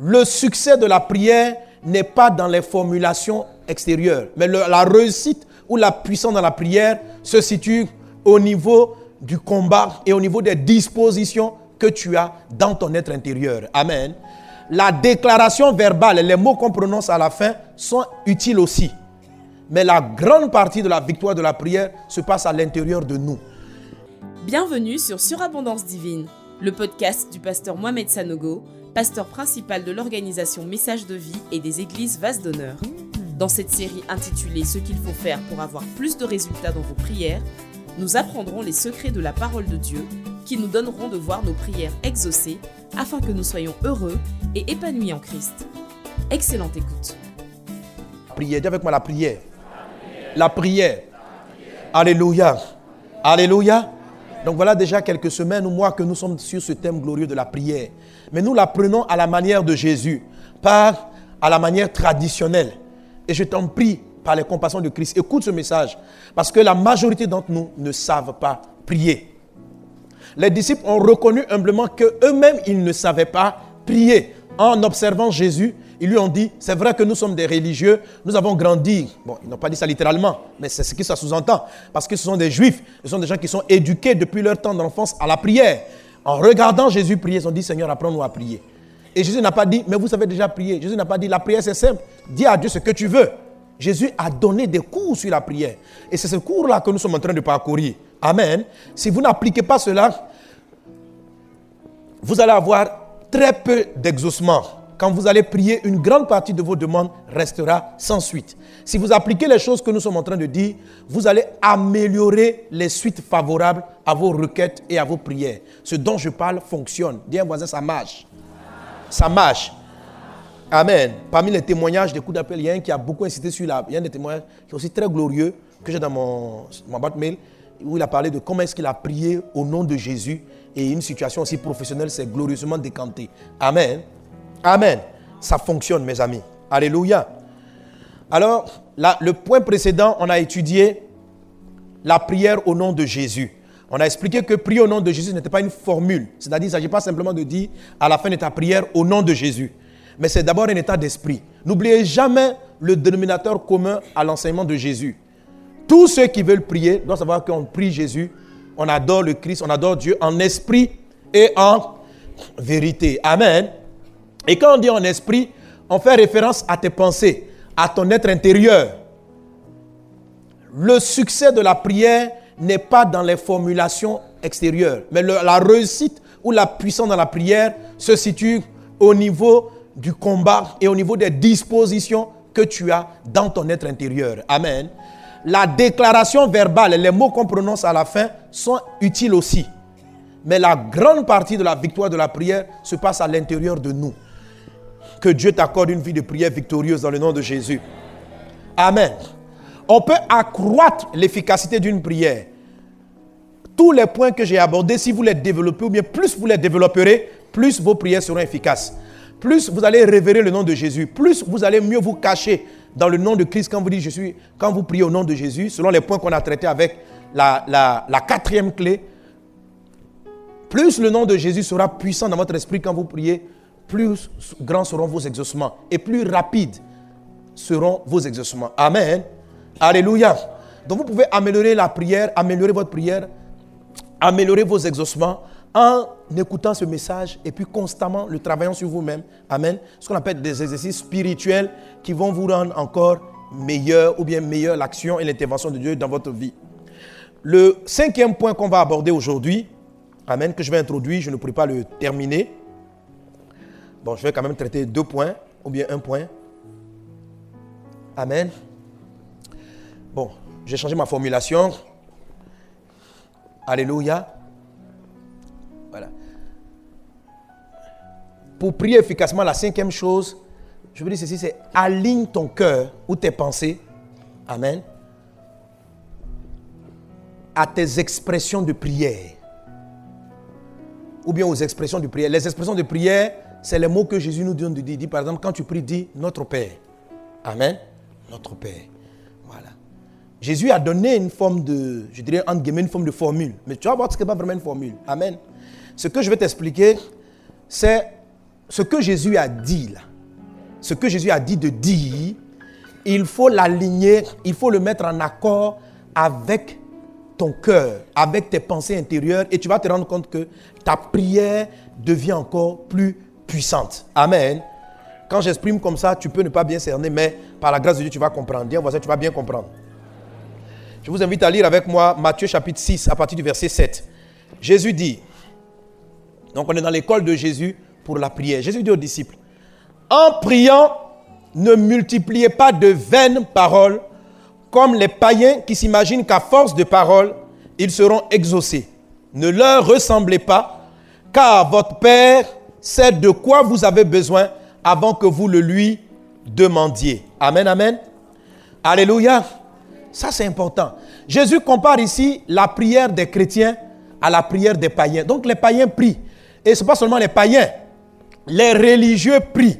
Le succès de la prière n'est pas dans les formulations extérieures, mais la réussite ou la puissance dans la prière se situe au niveau du combat et au niveau des dispositions que tu as dans ton être intérieur. Amen. La déclaration verbale, les mots qu'on prononce à la fin sont utiles aussi. Mais la grande partie de la victoire de la prière se passe à l'intérieur de nous. Bienvenue sur Surabondance Divine, le podcast du pasteur Mohamed Sanogo pasteur principal de l'organisation Message de vie et des églises Vase d'honneur. Dans cette série intitulée Ce qu'il faut faire pour avoir plus de résultats dans vos prières, nous apprendrons les secrets de la parole de Dieu qui nous donneront de voir nos prières exaucées afin que nous soyons heureux et épanouis en Christ. Excellente écoute. Prière, dis avec moi la prière. La prière. Alléluia. Alléluia. Donc voilà déjà quelques semaines ou mois que nous sommes sur ce thème glorieux de la prière mais nous la prenons à la manière de Jésus, pas à la manière traditionnelle. Et je t'en prie, par les compassions de Christ, écoute ce message, parce que la majorité d'entre nous ne savent pas prier. Les disciples ont reconnu humblement qu'eux-mêmes, ils ne savaient pas prier. En observant Jésus, ils lui ont dit, c'est vrai que nous sommes des religieux, nous avons grandi. Bon, ils n'ont pas dit ça littéralement, mais c'est ce que ça sous-entend. Parce que ce sont des juifs, ce sont des gens qui sont éduqués depuis leur temps d'enfance à la prière. En regardant Jésus prier, ils ont dit Seigneur, apprends-nous à prier. Et Jésus n'a pas dit, mais vous savez déjà prier. Jésus n'a pas dit, la prière c'est simple. Dis à Dieu ce que tu veux. Jésus a donné des cours sur la prière. Et c'est ce cours-là que nous sommes en train de parcourir. Amen. Si vous n'appliquez pas cela, vous allez avoir très peu d'exaucement quand vous allez prier, une grande partie de vos demandes restera sans suite. Si vous appliquez les choses que nous sommes en train de dire, vous allez améliorer les suites favorables à vos requêtes et à vos prières. Ce dont je parle fonctionne. Dis à un voisin, ça marche. Ça marche. Amen. Parmi les témoignages des coups d'appel, il y a un qui a beaucoup insisté sur la. Il y a un des témoignages qui est aussi très glorieux que j'ai dans mon, ma boîte mail où il a parlé de comment est-ce qu'il a prié au nom de Jésus et une situation aussi professionnelle s'est glorieusement décantée. Amen. Amen. Ça fonctionne, mes amis. Alléluia. Alors, le point précédent, on a étudié la prière au nom de Jésus. On a expliqué que prier au nom de Jésus n'était pas une formule. C'est-à-dire, il ne s'agit pas simplement de dire à la fin de ta prière au nom de Jésus. Mais c'est d'abord un état d'esprit. N'oubliez jamais le dénominateur commun à l'enseignement de Jésus. Tous ceux qui veulent prier doivent savoir qu'on prie Jésus, on adore le Christ, on adore Dieu en esprit et en vérité. Amen. Et quand on dit en esprit, on fait référence à tes pensées, à ton être intérieur. Le succès de la prière n'est pas dans les formulations extérieures, mais la réussite ou la puissance dans la prière se situe au niveau du combat et au niveau des dispositions que tu as dans ton être intérieur. Amen. La déclaration verbale, les mots qu'on prononce à la fin sont utiles aussi. Mais la grande partie de la victoire de la prière se passe à l'intérieur de nous. Que Dieu t'accorde une vie de prière victorieuse dans le nom de Jésus. Amen. On peut accroître l'efficacité d'une prière. Tous les points que j'ai abordés, si vous les développez, ou bien plus vous les développerez, plus vos prières seront efficaces. Plus vous allez révérer le nom de Jésus, plus vous allez mieux vous cacher dans le nom de Christ quand vous dites je suis, quand vous priez au nom de Jésus, selon les points qu'on a traités avec la quatrième clé, plus le nom de Jésus sera puissant dans votre esprit quand vous priez plus grands seront vos exaucements et plus rapides seront vos exaucements. Amen. Alléluia. Donc vous pouvez améliorer la prière, améliorer votre prière, améliorer vos exaucements en écoutant ce message et puis constamment le travaillant sur vous-même. Amen. Ce qu'on appelle des exercices spirituels qui vont vous rendre encore meilleur ou bien meilleure l'action et l'intervention de Dieu dans votre vie. Le cinquième point qu'on va aborder aujourd'hui, Amen, que je vais introduire, je ne pourrai pas le terminer, Bon, je vais quand même traiter deux points, ou bien un point. Amen. Bon, j'ai changé ma formulation. Alléluia. Voilà. Pour prier efficacement, la cinquième chose, je veux dire ceci, c'est aligne ton cœur ou tes pensées. Amen. À tes expressions de prière. Ou bien aux expressions de prière. Les expressions de prière, c'est les mots que Jésus nous donne de dire. par exemple, quand tu pries, dis Notre Père. Amen. Notre Père. Voilà. Jésus a donné une forme de, je dirais, entre guillemets, une forme de formule. Mais tu vas voir ce n'est pas vraiment une formule. Amen. Ce que je vais t'expliquer, c'est ce que Jésus a dit là, ce que Jésus a dit de dire, il faut l'aligner, il faut le mettre en accord avec ton cœur, avec tes pensées intérieures, et tu vas te rendre compte que ta prière devient encore plus puissante. Amen. Quand j'exprime comme ça, tu peux ne pas bien cerner, mais par la grâce de Dieu, tu vas comprendre. Dis voisin, tu vas bien comprendre. Je vous invite à lire avec moi Matthieu chapitre 6 à partir du verset 7. Jésus dit, donc on est dans l'école de Jésus pour la prière. Jésus dit aux disciples, en priant, ne multipliez pas de vaines paroles comme les païens qui s'imaginent qu'à force de paroles, ils seront exaucés. Ne leur ressemblez pas, car votre Père sait de quoi vous avez besoin avant que vous le lui demandiez. Amen, amen. Alléluia. Ça, c'est important. Jésus compare ici la prière des chrétiens à la prière des païens. Donc, les païens prient. Et ce n'est pas seulement les païens. Les religieux prient.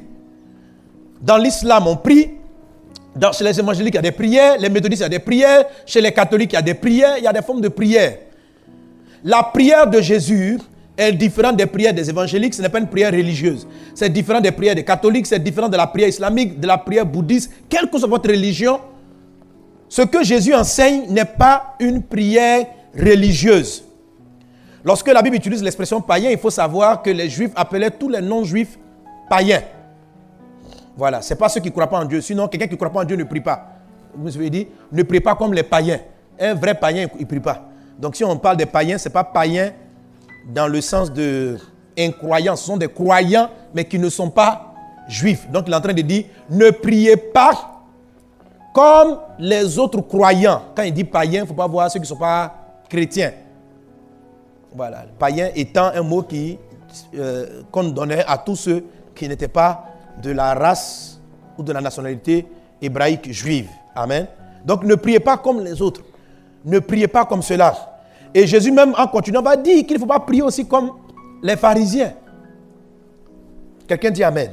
Dans l'islam, on prie. Dans, chez les évangéliques, il y a des prières. Les méthodistes, il y a des prières. Chez les catholiques, il y a des prières. Il y a des formes de prière. La prière de Jésus est différente des prières des évangéliques. Ce n'est pas une prière religieuse. C'est différent des prières des catholiques. C'est différent de la prière islamique, de la prière bouddhiste. Quelle que soit votre religion, ce que Jésus enseigne n'est pas une prière religieuse. Lorsque la Bible utilise l'expression païen, il faut savoir que les juifs appelaient tous les non-juifs païens. Voilà, ce n'est pas ceux qui ne croient pas en Dieu. Sinon, quelqu'un qui ne croit pas en Dieu ne prie pas. Vous avez dit, ne prie pas comme les païens. Un vrai païen, il ne prie pas. Donc si on parle des païens, ce n'est pas païen dans le sens de incroyance. Ce sont des croyants, mais qui ne sont pas juifs. Donc il est en train de dire, ne priez pas comme les autres croyants. Quand il dit païen, il ne faut pas voir ceux qui ne sont pas chrétiens. Voilà. Païen étant un mot qui euh, qu'on donnait à tous ceux qui n'étaient pas de la race ou de la nationalité hébraïque juive. Amen. Donc ne priez pas comme les autres. Ne priez pas comme cela. Et Jésus même en continuant va dire qu'il ne faut pas prier aussi comme les pharisiens. Quelqu'un dit Amen.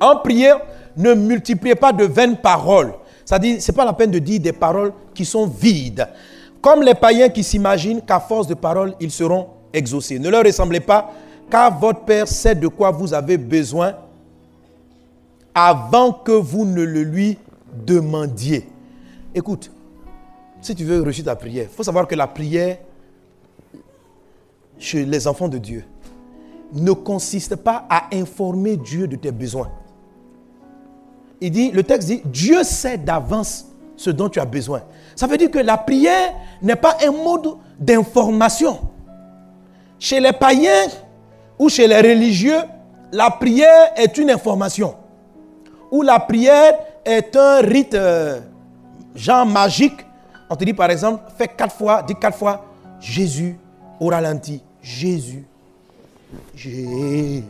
En prière, ne multipliez pas de vaines paroles. C'est-à-dire, ce n'est pas la peine de dire des paroles qui sont vides. Comme les païens qui s'imaginent qu'à force de paroles, ils seront exaucés. Ne leur ressemblez pas, car votre Père sait de quoi vous avez besoin avant que vous ne le lui demandiez. Écoute, si tu veux réussir ta prière, il faut savoir que la prière chez les enfants de Dieu ne consiste pas à informer Dieu de tes besoins il dit, le texte dit, Dieu sait d'avance ce dont tu as besoin. Ça veut dire que la prière n'est pas un mode d'information. Chez les païens ou chez les religieux, la prière est une information. Ou la prière est un rite euh, genre magique. On te dit par exemple, fais quatre fois, dis quatre fois, Jésus au ralenti. Jésus. Jésus.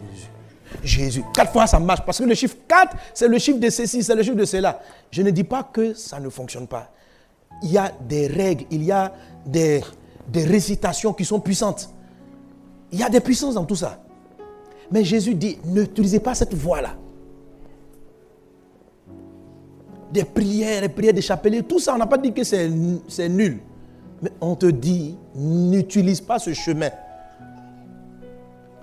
Jésus. Quatre fois, ça marche. Parce que le chiffre 4, c'est le chiffre de ceci, c'est le chiffre de cela. Je ne dis pas que ça ne fonctionne pas. Il y a des règles, il y a des, des récitations qui sont puissantes. Il y a des puissances dans tout ça. Mais Jésus dit, n'utilisez pas cette voie-là. Des prières, des prières des chapelets, tout ça, on n'a pas dit que c'est nul. Mais on te dit, n'utilise pas ce chemin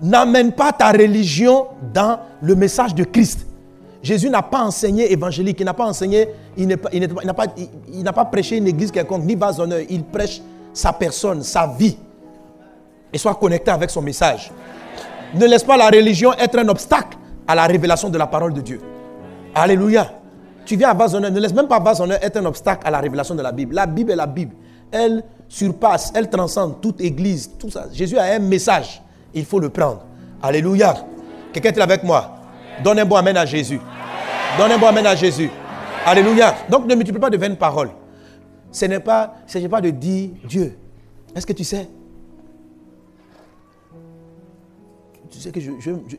n'amène pas ta religion dans le message de Christ. Jésus n'a pas enseigné évangélique, il n'a pas enseigné, il n'a pas, pas, prêché une église quelconque, ni bas honneur. Il prêche sa personne, sa vie. Et soit connecté avec son message. Ne laisse pas la religion être un obstacle à la révélation de la parole de Dieu. Alléluia. Tu viens à bas honneur, ne laisse même pas bas honneur être un obstacle à la révélation de la Bible. La Bible est la Bible. Elle surpasse, elle transcende toute église, tout ça. Jésus a un message il faut le prendre. Alléluia. Quelqu'un est avec moi? Donne un bon amen à Jésus. Donne un bon amen à Jésus. Alléluia. Donc ne multiplie pas de vaines paroles. Ce n'est pas, ce pas de dire Dieu. Est-ce que tu sais? Tu sais que je,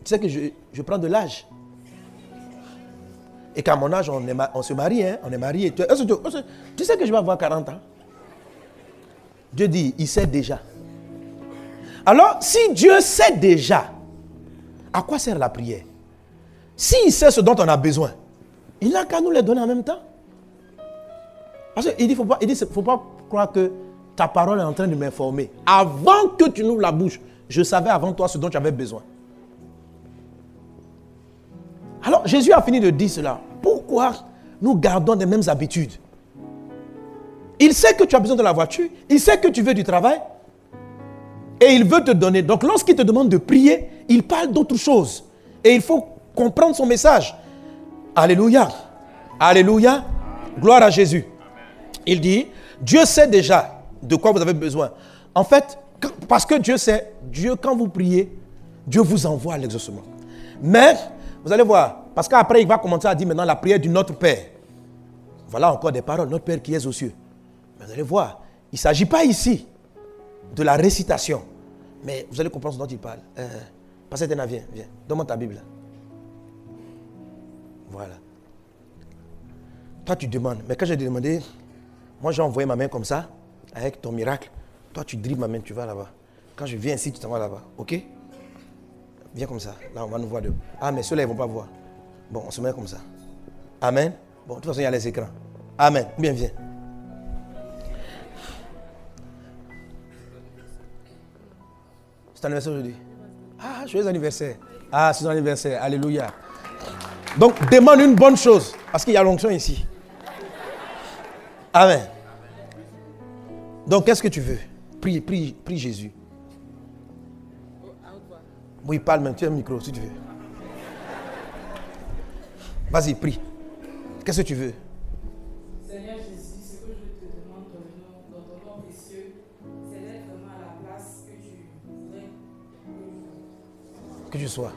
sais que je, prends de l'âge. Et qu'à mon âge, on, se marie, hein? on est marié. Tu, sais que je vais avoir 40 ans? Dieu dit, il sait déjà. Alors, si Dieu sait déjà, à quoi sert la prière? S'il sait ce dont on a besoin, il n'a qu'à nous les donner en même temps. Parce qu'il dit, il ne faut pas croire que ta parole est en train de m'informer. Avant que tu n'ouvres la bouche, je savais avant toi ce dont tu avais besoin. Alors Jésus a fini de dire cela. Pourquoi nous gardons les mêmes habitudes? Il sait que tu as besoin de la voiture, il sait que tu veux du travail, et il veut te donner. Donc lorsqu'il te demande de prier, il parle d'autre chose. Et il faut comprendre son message. Alléluia. Alléluia. Gloire à Jésus. Il dit, Dieu sait déjà de quoi vous avez besoin. En fait, parce que Dieu sait, Dieu, quand vous priez, Dieu vous envoie l'exaucement. Mais, vous allez voir, parce qu'après, il va commencer à dire maintenant la prière du Notre Père. Voilà encore des paroles, Notre Père qui est aux cieux. vous allez voir, il ne s'agit pas ici de la récitation. Mais vous allez comprendre ce dont il parle. Euh, Passez viens, viens. Donne-moi ta Bible. Voilà. Toi, tu demandes. Mais quand j'ai demandé, moi, j'ai envoyé ma main comme ça, avec ton miracle. Toi, tu dribbles ma main, tu vas là-bas. Quand je viens ici, tu t'en vas là-bas. OK? Viens comme ça. Là, on va nous voir de. Ah, mais ceux-là, ils ne vont pas voir. Bon, on se met comme ça. Amen. Bon, de toute façon, il y a les écrans. Amen. Bien, viens. C'est anniversaire aujourd'hui. Ah, joyeux anniversaire. Ah, c'est ton anniversaire. Alléluia. Donc, demande une bonne chose. Parce qu'il y a l'onction ici. Amen. Donc, qu'est-ce que tu veux? Prie, prie, prie Jésus. Oui, parle même. Tu as un micro si tu veux. Vas-y, prie. Qu'est-ce que tu veux? Seigneur Jésus, ce que je te demande dans, ton nom précieux, c'est d'être vraiment à la place que tu voudrais que je sois.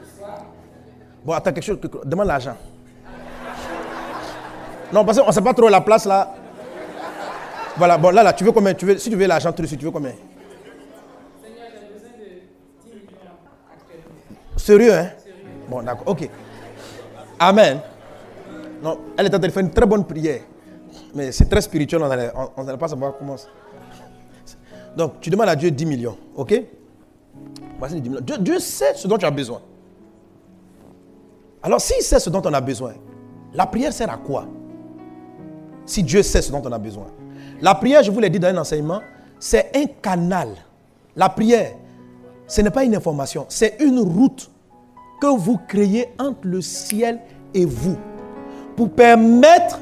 Bon, attends, quelque chose. Demande l'argent. Non, parce qu'on ne sait pas trop la place là. Voilà, bon, là, là, tu veux combien? Tu veux, Si tu veux l'argent, tu veux combien Seigneur, j'ai besoin de 10 millions actuellement. Sérieux, hein? Bon, d'accord, ok. Amen. Non, elle est en train de faire une très bonne prière. Mais c'est très spirituel, on n'allait pas savoir comment. Donc, tu demandes à Dieu 10 millions, ok? Voici 10 millions. Dieu, Dieu sait ce dont tu as besoin. Alors, s'il sait ce dont on a besoin, la prière sert à quoi? Si Dieu sait ce dont on a besoin. La prière, je vous l'ai dit dans un enseignement, c'est un canal. La prière, ce n'est pas une information, c'est une route que vous créez entre le ciel et vous pour permettre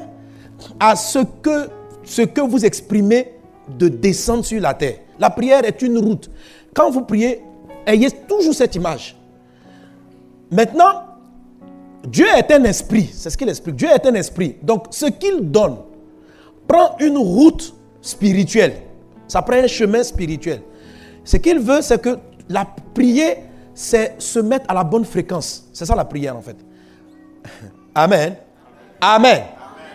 à ce que, vous exprimez de descendre sur la terre. La prière est une route. Quand vous priez, ayez toujours cette image. Maintenant, Dieu est un esprit, c'est ce qu'il explique. Dieu est un esprit. Donc, ce qu'il donne prend une route spirituelle. Ça prend un chemin spirituel. Ce qu'il veut, c'est que la prière, c'est se mettre à la bonne fréquence. C'est ça la prière en fait. Amen. Amen.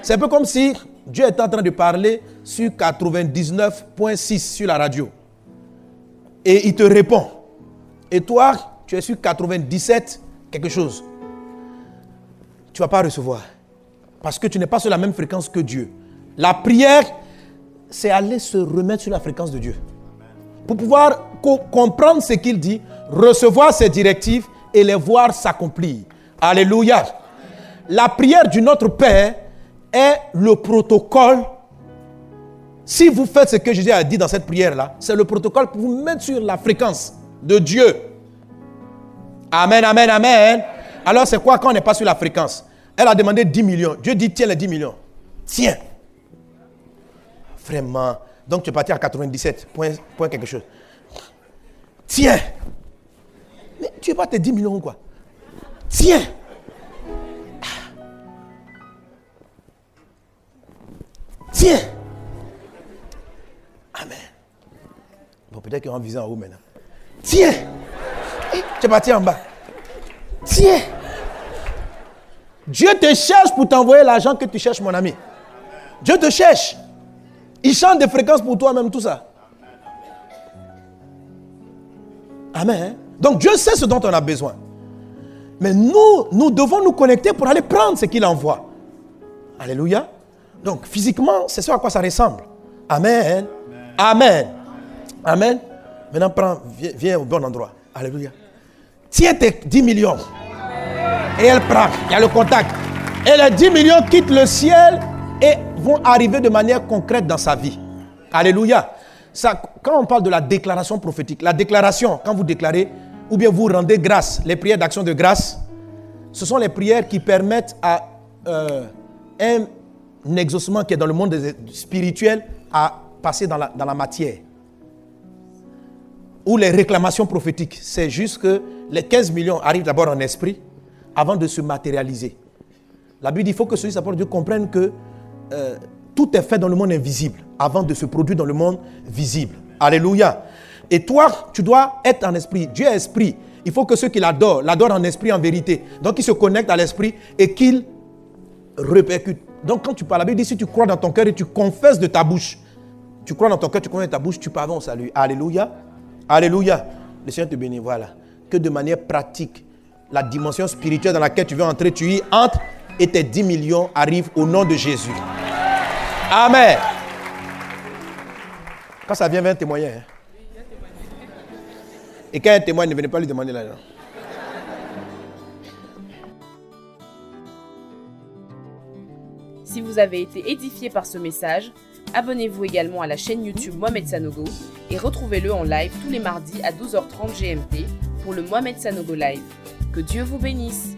C'est un peu comme si Dieu est en train de parler sur 99.6 sur la radio. Et il te répond. Et toi, tu es sur 97 quelque chose. Tu ne vas pas recevoir. Parce que tu n'es pas sur la même fréquence que Dieu. La prière, c'est aller se remettre sur la fréquence de Dieu. Pour pouvoir comprendre ce qu'il dit, recevoir ses directives et les voir s'accomplir. Alléluia. La prière du Notre Père est le protocole. Si vous faites ce que Jésus a dit dans cette prière-là, c'est le protocole pour vous mettre sur la fréquence de Dieu. Amen, amen, amen. Alors c'est quoi quand on n'est pas sur la fréquence? Elle a demandé 10 millions. Dieu dit, tiens les 10 millions. Tiens. Vraiment. Donc tu es parti à 97, point, point quelque chose. Tiens. Tu pas tes 10 millions ou quoi? Tiens. Tiens. Amen. Bon, peut-être qu'on va viser en haut maintenant. Tiens. Tu es parti en bas. Tiens. Dieu te cherche pour t'envoyer l'argent que tu cherches, mon ami. Dieu te cherche. Il chante des fréquences pour toi-même, tout ça. Amen. Donc Dieu sait ce dont on a besoin. Mais nous, nous devons nous connecter pour aller prendre ce qu'il envoie. Alléluia. Donc physiquement, c'est ce à quoi ça ressemble. Amen. Amen. Amen. Maintenant, prends, viens, au bon endroit. Alléluia. Tiens tes 10 millions. Et elle prend. Il y a le contact. Et les 10 millions quittent le ciel et vont arriver de manière concrète dans sa vie. Alléluia. Ça, quand on parle de la déclaration prophétique, la déclaration, quand vous déclarez, ou bien vous rendez grâce, les prières d'action de grâce, Ce sont les prières qui permettent à euh, un exaucement qui est dans le monde spirituel à passer dans la, matière. Ou les réclamations prophétiques. C'est juste que les 15 millions arrivent d'abord en esprit avant de se matérialiser. La Bible dit qu'il faut que celui qui Dieu comprenne que euh, tout est fait dans le monde invisible avant de se produire dans le monde visible. Alléluia. Et toi, tu dois être en esprit. Dieu est esprit. Il faut que ceux qui l'adorent, l'adorent en esprit, en vérité. Donc, ils se connectent à l'esprit et qu'ils répercutent. Donc, quand tu parles, la Bible dit si tu crois dans ton cœur et tu confesses de ta bouche, tu crois dans ton cœur, tu connais ta bouche, tu parviens au salut. Alléluia. Alléluia. Le Seigneur te bénit. Voilà. Que de manière pratique, la dimension spirituelle dans laquelle tu veux entrer, tu y entres et tes 10 millions arrivent au nom de Jésus. Amen. Quand ça vient, viens témoigner. Hein. Et quand un témoigne, ne venez pas lui demander l'argent. Si vous avez été édifié par ce message, abonnez-vous également à la chaîne YouTube Mohamed Sanogo et retrouvez-le en live tous les mardis à 12h30 GMT pour le Mohamed Sanogo Live. Que Dieu vous bénisse.